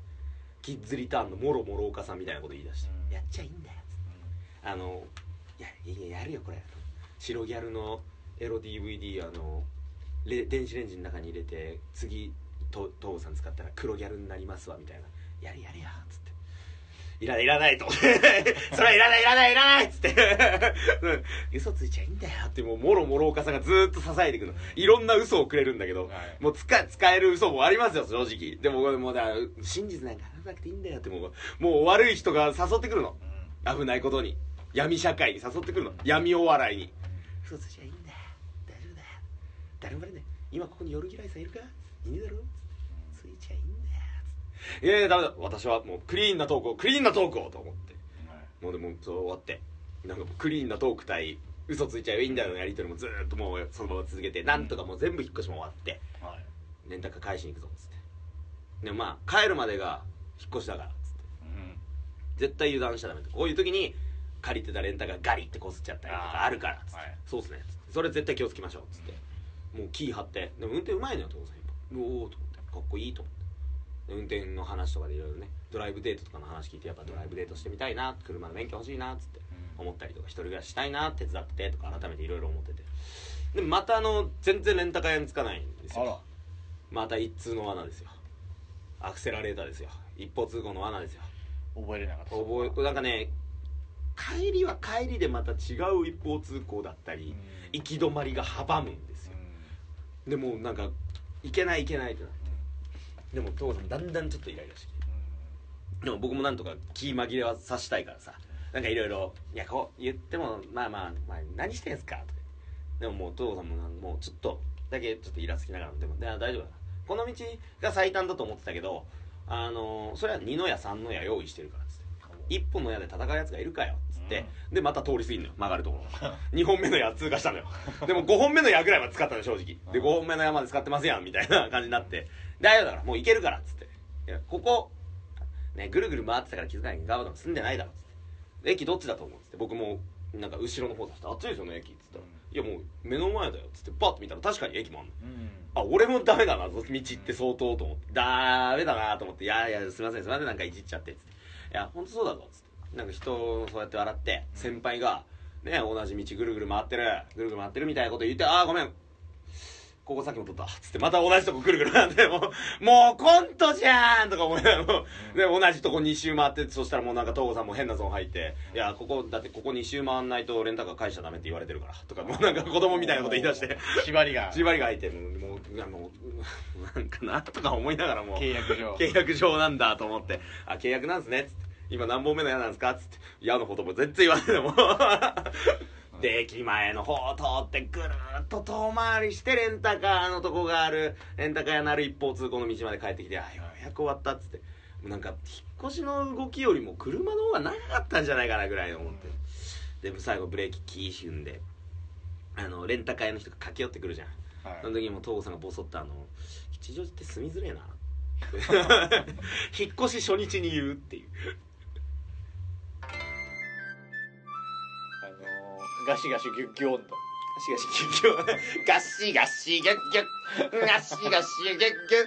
キッズリターンのもろもろおかさんみたいなこと言い出して、うん。やっちゃいいんだよ。つって。あのいやいややるよこれ。白ギャルのエロ DVD あのレ電子レンジの中に入れて次と父さん使ったら黒ギャルになりますわみたいな。やれやれやつって。いらないいらないと。それはいらないいらないいらないっつって。うん。嘘ついちゃいいんだよってもうもろもろおかさんがずーっと支えていくの。いろんな嘘をくれるんだけど、はい。もう使使える嘘もありますよ正直。でももうだ真実なんか話さなくていいんだよってもうもう悪い人が誘ってくるの。危ないことに闇社会に誘ってくるの。闇お笑いに。嘘ついちゃいいんだよ。大丈夫だよ。誰もバレない。今ここに夜嫌いさんいるか？いねえだろ？ついちゃいいんだよ。つっていやいやダメだ。私はもうクリーンなトークをクリーンなトークをと思って。もうでもそう終わって。なんかもうクリーンなトーク対嘘ついちゃいいんだよのやり取りもずーっともうそのまま続けてなんとかもう全部引っ越しも終わって。はい。レンタカー返しに行くぞっつって。でもまあ帰るまでが引っ越しだからっつって。絶対油断しちゃダメってこういう時に借りてたレンタカーガリってこすっちゃったりとかあるからっつって、はい。そうっすね。それ絶対気をつけましょうっつって、もうキー張ってでも運転うまいのよ父さん今おおと思って。かっこいいと思って。で運転の話とかでいろいろねドライブデートとかの話聞いてやっぱドライブデートしてみたいな車の免許欲しいなっつって思ったりとか一人暮らししたいな手伝っててとか改めていろいろ思ってて。でまたあの全然レンタカー屋につかないんですよ。また一通の罠ですよ。アクセラレーターですよ。一方通行の罠ですよ。覚えれなかった。覚えなんかね帰りは帰りでまた違う一方通行だったり行き止まりが阻むんですよ。でもなんか行けない行けないってなって。でも父さんだんだんちょっとイライラしてでも僕もなんとか気紛れはさしたいからさ。なんかいろいろ「いやこう言ってもまあまあ、まあ、何してんすか?」とか。でももう父さんもなんもうちょっとだけちょっとイラつきながらでもで大丈夫だ。この道が最短だと思ってたけどあのそれは2の矢3の矢用意してるからっつって。一本の矢で戦うやつがいるかよでまた通り過ぎんのよ曲がるところ2 本目の矢通過したのよ。でも5本目の矢ぐらいは使ったのよ正直。で5本目の矢まで使ってますやんみたいな感じになって。大丈夫だからもう行けるからっつって。いやここねぐるぐる回ってたから気づかないけどガバドン住んでないだろっつって。駅どっちだと思うっつって。僕もなんか後ろの方だしてあっちですよね駅っつったら「いやもう目の前だよ」っつって。パッと見たら確かに駅もあんの。あ俺もダメだな道って相当と思って。ダメだなと思って「いやいやすいませんすいませんなんかいじっちゃって」っつって「いや本当そうだぞ」っつってなんか人をそうやって笑って先輩がね同じ道ぐるぐる回ってるぐるぐる回ってるみたいなこと言って「ああごめん。ここさっきも撮った」つってまた同じとこぐるぐる回ってもうもうコントじゃんとか思いながらで同じとこ2周回ってそしたらもうなんか東郷さんも変なゾーン入って「いやここだってここ2周回んないとレンタカー返しちゃダメって言われてるから」とかもうなんか子供みたいなこと言い出して。縛りが。縛りが入ってもうもういやもうなんかなとか思いながらも。契約上。契約上なんだと思って「あ契約なんですね」っつって「今何本目の矢なんですか?」っつって「矢のことも全然言わないでもで駅前の方を通ってぐるーっと遠回りしてレンタカーのとこがあるレンタカー屋のある一方通行の道まで帰ってきて「あようやく終わった」っつって。もうなんか引っ越しの動きよりも車の方が長かったんじゃないかなぐらい思って。で最後ブレーキキー踏んであのレンタカー屋の人が駆け寄ってくるじゃん。はい。その時にもう東郷さんがボソッとあの「吉祥寺って住みづれえな」引っ越し初日に言うっていうガシガシギュッギュ温度ガシガシギュッギュッガシガシギュッギュッ。ガシガシギュッギュッ。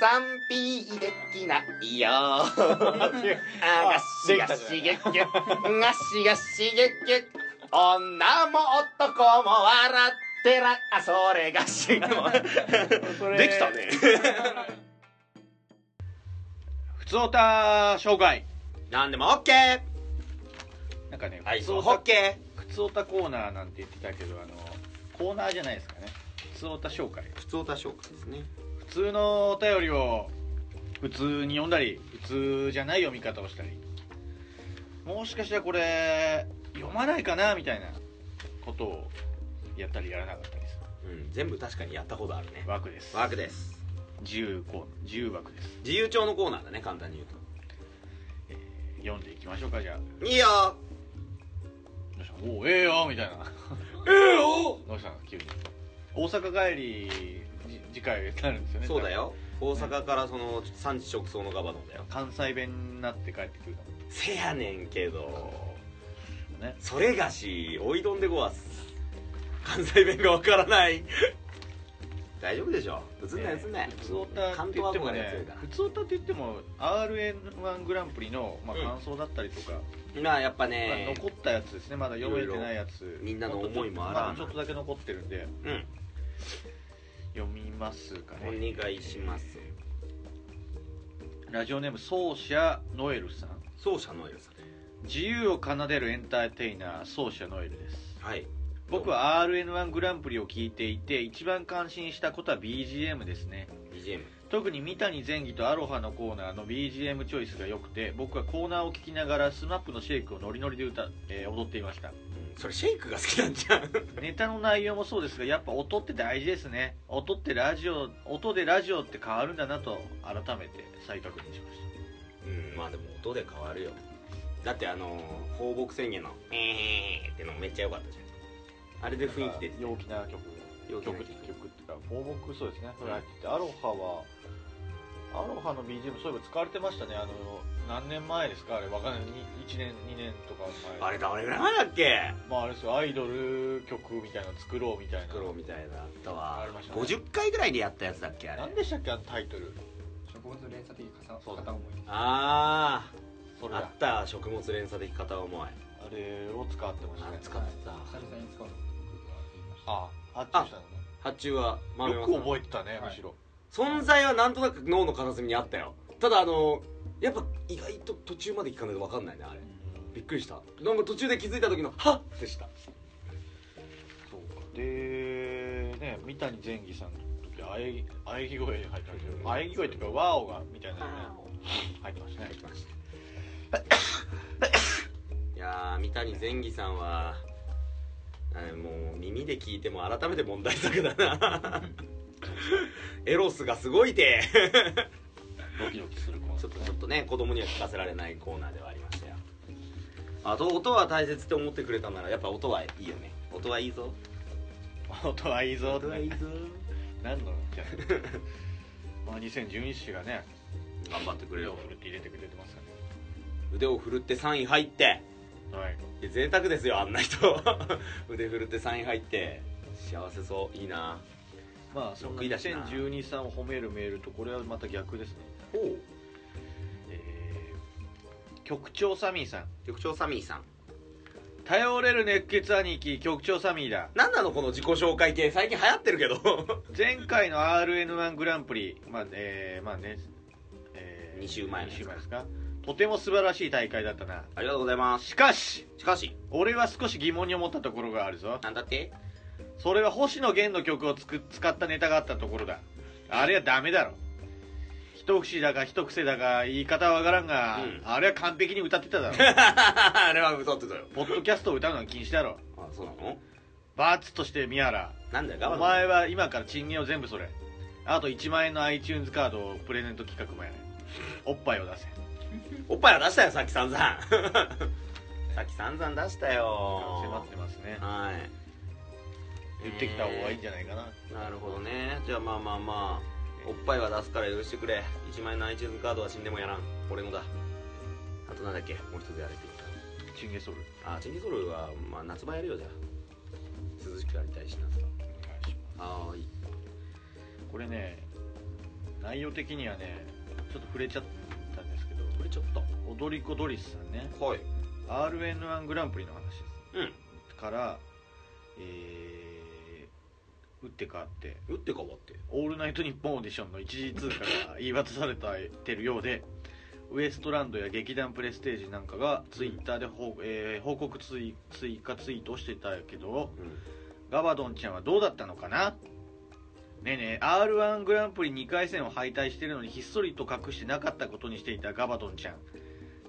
賛否できないよ。あガシガシギュッギュッ。ガシガシギュッギュッ。女も男も笑ってらあそれがしできたね。ふつおた紹介。なんでも OK なんかねはいふつおたオッケふつおたコーナーなんて言ってたけどあのコーナーじゃないですかね。ふつおた紹介。ー普通歌紹介ですね。普通のお便りを普通に読んだり普通じゃない読み方をしたり。もしかしたらこれ読まないかなみたいなことをやったりやらなかったりすうん全部確かにやったことあるね。る枠です。枠です。自由コーナー自由枠です、自由帳のコーナーだね簡単に言うと。えー読んでいきましょうかじゃあ。いいよおおええよみたいな。ええよどうしたの急に。大阪帰りじ次回になるんですよね。そうだよ。大阪からその産地直送のガバドンだよ。関西弁になって帰ってくるかせやねんけど。もね。それがしおいどんでごわす。関西弁がわからない大丈夫でしょ？映んない映んない普通オタって言ってもね普通オタって言っても RN1 グランプリの、まあ、うん。感想だったりとか、まあやっぱまあね残ったやつですね。まだ読めてないやつ。みんなの思いもあらまだちょっとだけ残ってるんで。うん。読みますかね。お願いします。ラジオネーム奏者ノエルさん。奏者ノエルさん。自由を奏でるエンターテイナー奏者ノエルです。はい僕は RN1 グランプリを聞いていて一番感心したことは BGM ですね。BGM 特に三谷前儀とアロハのコーナーの BGM チョイスが良くて僕はコーナーを聞きながら SMAP のシェイクをノリノリで歌、えー踊っていました。うんそれシェイクが好きなんじゃん。ネタの内容もそうですがやっぱ音って大事ですね。音ってラジオ音でラジオって変わるんだなと改めて再確認しましうんまあでも音で変わるよ。だってあのー放牧宣言の「えー」ってのめっちゃ良かったじゃんあれでた雰囲気出て陽気な曲。陽気な曲っていうか放牧そうですね。これ入って。てアロハはアロハの BGM そういえば使われてましたね。あの何年前ですか？あれわかんない。1年2年とか前。あれどれぐらい前だっけ？まああれですよ。アイドル曲みたいなの作ろうみたいな。作ろうみたいなあったわ。ありましたね。50回ぐらいでやったやつだっけあれ。何でしたっけ？あのタイトル。植物連鎖的片思い。あそれだ。ああった。食物連鎖的片思い。あれを使ってましたね。あ使ってた。久々に使うのああっちしたのね。発注は豆山さん。よく覚えてたねはい。むしろ。存在はなんとなく脳の片隅にあったよ。ただあのやっぱ意外と途中まで聞かないと分かんないねあれ。びっくりした。なんか途中で気づいた時の「はっ!」でした。そうか。でね三谷前儀さんの時あえあえぎ声入ってましたけどあえぎ声っていうかワオがみたいなのね入ってましたね。いやー三谷前儀さんはあれもう耳で聞いても改めて問題作だな。エロスがすごいて。ドキドキするコーナー。ちょっとちょっとね子供には聞かせられないコーナーではありましたよ。あと音は大切って思ってくれたならやっぱ音はいいよね。音はいいぞ。音はいいぞ。音はいいぞ。何のじゃあまあ2012氏がね頑張ってくれよ。腕を振るって入れてくれてますか腕を振るって3位入ってはい。贅沢ですよあんな人。腕振るって3位入って。幸せそう。いいな。まあそんな6位だしな2012さんを褒めるメールとこれはまた逆ですね。ほう。えー局長サミーさん。局長サミーさん。頼れる熱血兄貴局長サミーだ。何なのこの自己紹介系。最近流行ってるけど。前回の RN1 グランプリまあえーまあね、え二週前の2やつ週前ですかとても素晴らしい大会だったな。ありがとうございます。しかししかし。俺は少し疑問に思ったところがあるぞ。なんだって？それは星野源の曲をつく使ったネタがあったところだ。あれはダメだろ。一節だか一癖だか言い方はわからんが、うん。あれは完璧に歌ってただろ。あれは歌ってたよ。ポッドキャストを歌うのは禁止だろ。あそうなの？罰として宮原。なんだよお前は今から賃金を全部それ。あと1万円の iTunes カードをプレゼント企画もやれ。おっぱいを出せおっぱいは出したよさっき散々。さっき散々出したよ。迫ってますね。はい。言ってきた方がいいんじゃないかな。なるほどね。じゃあまあまあまあおっぱいは出すから許してくれ。1万円の iTunes カードは死んでもやらん。俺のだ。あとなんだっけ？もう一つやれってチンゲソル。たあチンギソルは、まあ、夏場やるよじゃあ。涼しくやりたいし夏場はーいこれね内容的にはねちょっと触れちゃちょっと踊り子ドリスさんね。はい。RN1 グランプリの話です。うん。から、えー打って変わって。打って変わって「オールナイトニッポンオーディション」の一次通過が言い渡されてるようでウエストランドや劇団プレステージなんかがツイッターで報,、えー報告追加ツイートをしてたけどうん。ガバドンちゃんはどうだったのかな？ねえねえ r 1グランプリ2回戦を敗退してるのにひっそりと隠してなかったことにしていたガバドンちゃん。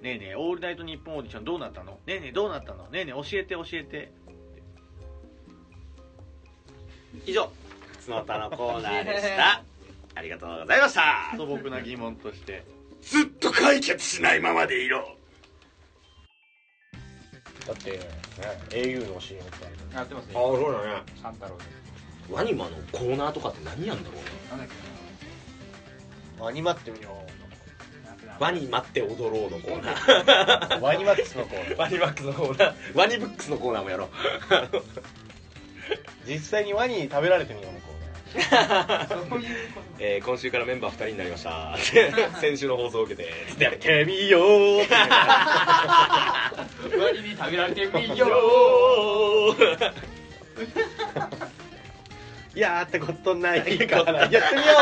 ねえねえオールナイトニッポンオーディションどうなったの？ねえねえどうなったの？ねえねえ教えて教えて。以上「つのたのコーナーでした。ありがとうございました。素朴な疑問として。ずっと解決しないままでいろ。だって、ね、au の CM ってあるやってますね。そうだね。サンタロウでワニマのコーナーとかって何やんだろうね。ワニマってみよなワニ待って踊ろうのコーナー。う ワニマックスのコーナー。ワニマックスのコーナー。ワニブックスのコーナーもやろう。実際にワニに食べられてみようのコーナー。そういうこえー今週からメンバー2人になりました。先週の放送を受けてやめてみよう。ってに食べられてみよう。よやったことない。から。やってみよ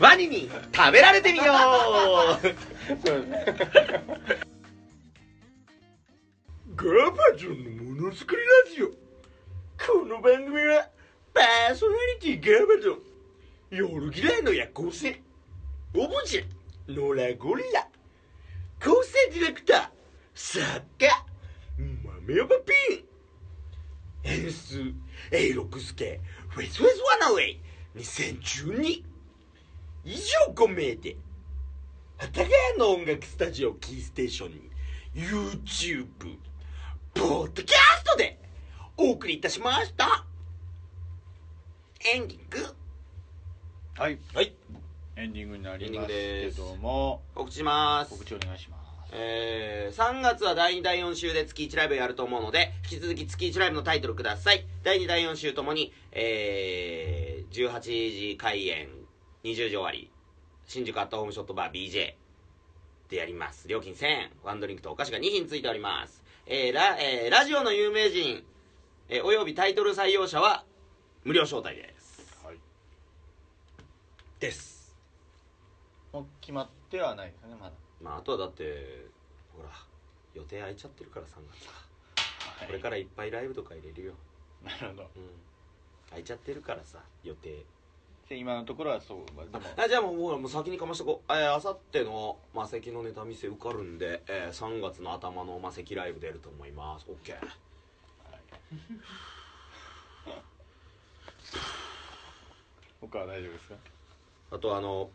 ワニに食べられてみよう。うそうガバジョンのものづくりラジオ。この番組はパーソナリティガバジョン。夜嫌いの夜行性。オブジェノラゴリラ。構成ディレクター作家。豆山ピン演出 A 六助フェスフェスワナウェイ2012以上5名で幡ヶ谷の音楽スタジオキーステーションに YouTube ポッドキャストでお送りいたしました。エンディング。はい。はい。エンディングになりますけども。告知します。告知お願いしますえー、3月は第2第4週で月1ライブやると思うので引き続き月1ライブのタイトルください。第2第4週ともに、えー、18時開演20時終わり新宿アットホームショットバー BJ でやります。料金1000円ワンドリンクとお菓子が2品ついております、えーラえーラジオの有名人、えーおよびタイトル採用者は無料招待です。はい。です。もう決まってはないですねまだまああとはだってほら予定空いちゃってるから3月は。はい。これからいっぱいライブとか入れるよ。なるほど。うん。空いちゃってるからさ予定。で今のところはそうまあでも。あじゃあもうもう先にかましとこう。あさっての魔石のネタ見せ受かるんで、えー3月の頭の魔石ライブ出ると思います。OK 他は大丈夫ですか？あとあの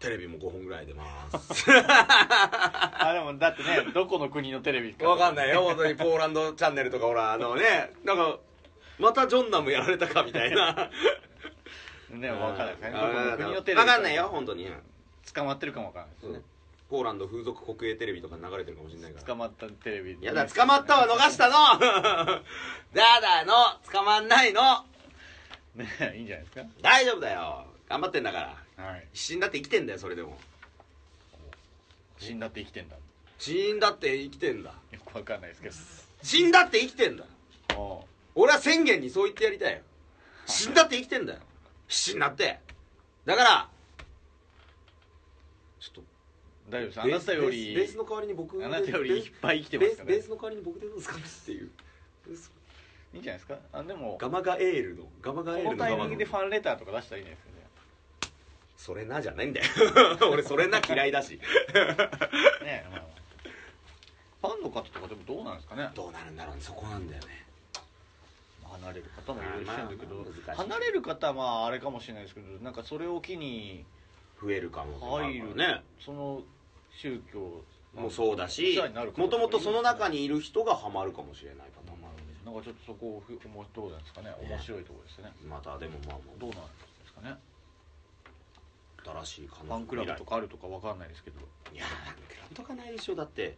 テレビも5本ぐらい出ます。あでもだってねどこの国のテレビか。わかんないよ。本当にポーランドチャンネルとかほらあのねなんかまたジョンナムやられたかみたいな。ねわかん。ないですねどあこの国のテレビわかんないよ本当に。捕まってるかもわかんないですねポーランド風俗国営テレビとかに流れてるかもしれないから。捕まったテレビいやだ捕まったは逃したの。だだの。捕まんないの。ねいいんじゃないです大丈夫だよ。頑張ってんだから死んだって生きてんだよそれでも。死んだって生きてんだ。よ死んだって生きてんだ。くわかんないですけど。死んだって生きてんだ。お俺は宣言にそう言ってやりたいよ。死んだって生きてんだよ。死んだって。だからちょっと大丈夫です。あなたよベースベースりの代わりに僕あなたよりいっぱい生きてますから。ねベースの代わりに僕でどうですかっていう。いいんじゃないですか？あでもガマガエールのガマガエールこのタイミングでファンレターとか出したらいいんじゃないですそれなじゃないんだよ。俺それな嫌いだし。かねねまあファンの方とかでもどうなんですかね。どうなるんだろうね。そこなんだよね。離れる方もいるしんだけどまあまあ離れる方はまああれかもしれないですけどなんかそれを機に増える可能性もあ入るるからねその宗教もうそうだしもともとその中にいる人がハマるかもしれないパターンもあるん。でなんかちょっとそこをどうなんですかね。面白いところですね。またでもまあどうなんですかね新しい可能ファンクラブとかあるとかわかんないですけど。いやファンクラブとかないでしょ。だって。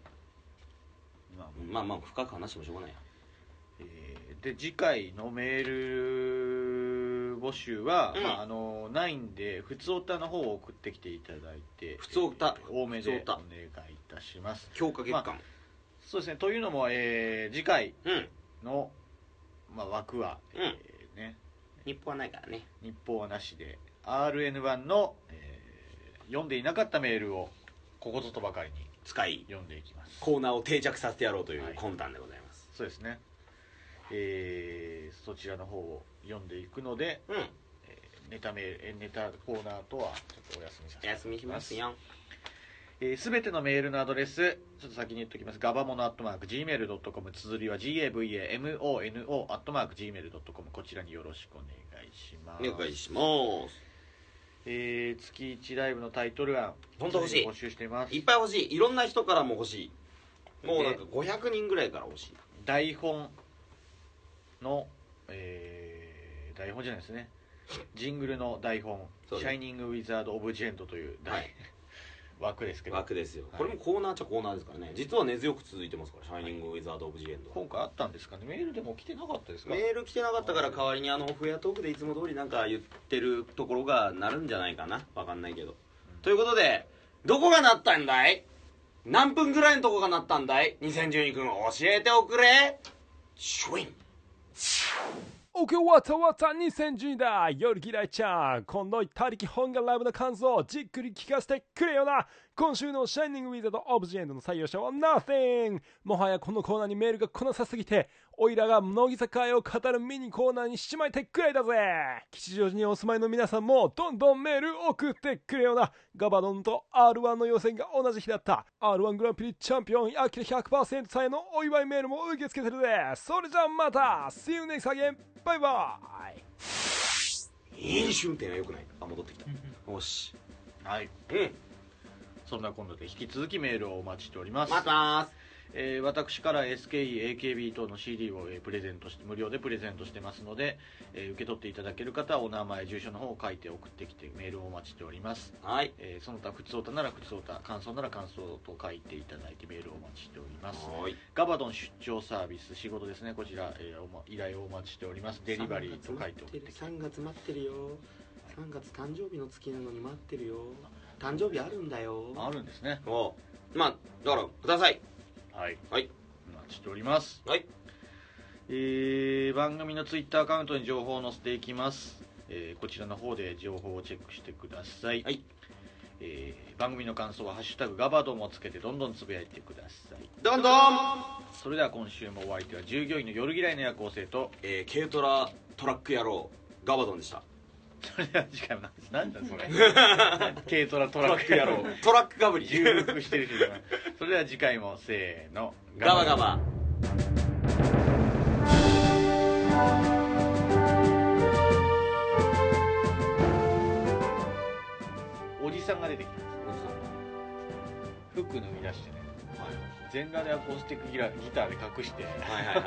まあまあ。まあ深く話してもしょうがないよえーで次回のメール募集は、うん。まあ、あの9で普通歌の方を送ってきていただいて普通歌えー多め普通歌でお願いいたします。強化月間、そうですね。というのも、えー次回うん。の、まあ、枠は、うん。えーね、日本はないからね。日報はなしで RN1 の、えー読んでいなかったメールをここぞとばかりに使い読んでいきます。コーナーを定着させてやろうというはい。魂胆でございます、そうですね。えーそちらの方を読んでいくので、うん。えーネタメールえーネタコーナーとはちょっとお休みさせてお休みしますよ。すべ、てのメールのアドレスちょっと先に言っておきます。ガバモノアットマーク Gmail.com 綴りは GAVAMONO アットマーク Gmail.com こちらによろしくお願いします。お願いしますえー月1ライブのタイトル案本当欲しい。募集しています。いっぱい欲しい。いろんな人からも欲しい。もうなんか500人ぐらいから欲しい。台本の、えー台本じゃないですね。ジングルの台本「そうです。シャイニング・ウィザード・オブ・ジェント」という台、はい枠ですけど。枠ですよ、はい。これもコーナーっちゃコーナーですからね。実は根強く続いてますから「シャイニング・ウィザード・オブ・ジ・エンド」今回あったんですかね。メールでも来てなかったですか？メール来てなかったから代わりにあのオフエアトークでいつも通りなんか言ってるところがなるんじゃないかな。わかんないけど、ということでどこがなったんだい？何分ぐらいのとこがなったんだい？2012君教えておくれ。シュイン OK 終わった終わった2010だ。夜嫌いちゃん。この他力本願ライブの感想をじっくり聞かせてくれよな。今週のシャイニングウィザードオブジェンドの採用者は Nothing! もはやこのコーナーにメールが来なさすぎておいらが乃木坂愛を語るミニコーナーにしちまいてくれだぜ。吉祥寺にお住まいの皆さんもどんどんメール送ってくれよなガバドンと R1 の予選が同じ日だった。R1 グランプリチャンピオンアキラ100%さえのお祝いメールも受け付けてるぜ。それじゃあまた。See you next again バイバイ。飲酒運転はよくない。あ戻ってきた。よし。はい。うんそんな今度で引き続きメールをお待ちしております。待ってます。えー私から SKE、AKB 等の CD を、えープレゼントして無料でプレゼントしてますので、えー受け取っていただける方はお名前住所の方を書いて送ってきてメールをお待ちしております、はい。えーその他普通歌なら普通歌感想なら感想と書いていただいてメールをお待ちしております。はい。ガバドン出張サービス仕事ですね。こちら、えーおま依頼をお待ちしております。デリバリーと書いて送ってきて。3月待ってるよ。3月誕生日の月なのに待ってるよ誕生日あるんだよ。あるんですね。おまあだからください。はい。はい。お待ちしております。はい。えー番組のツイッターアカウントに情報を載せていきます、えーこちらの方で情報をチェックしてください、はい。えー番組の感想は「ハッシュタグガバドン」をつけてどんどんつぶやいてください。どんどん。それでは今週もお相手は従業員の夜嫌いの夜行性とえー、軽トラトラック野郎ガバドンでしたそれでは次回も何だそれ。軽トラトラック野郎。トラックかぶり重複してるしそれでは次回もせーの。ガバガバ。おじさんが出てきたんです服脱ぎ出してね全裸でアコースティックギラギターで隠してはいはいはい。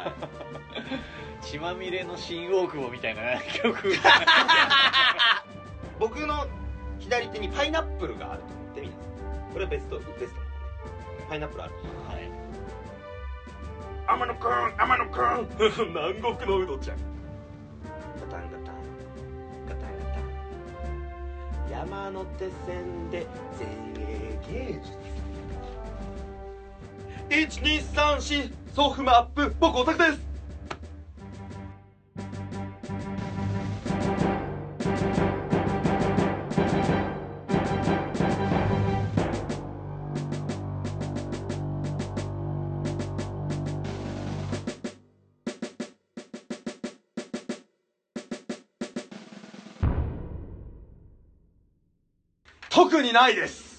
血まみれの新大久保みたいな曲。僕の左手にパイナップルがあると思って皆さんこれはベストベストパイナップルある。はい天野くん天野くん。南国のウドちゃん。ガタンガタンガタンガタン。山手線で前衛芸術1234ソフマップ僕オタクです。特にないです。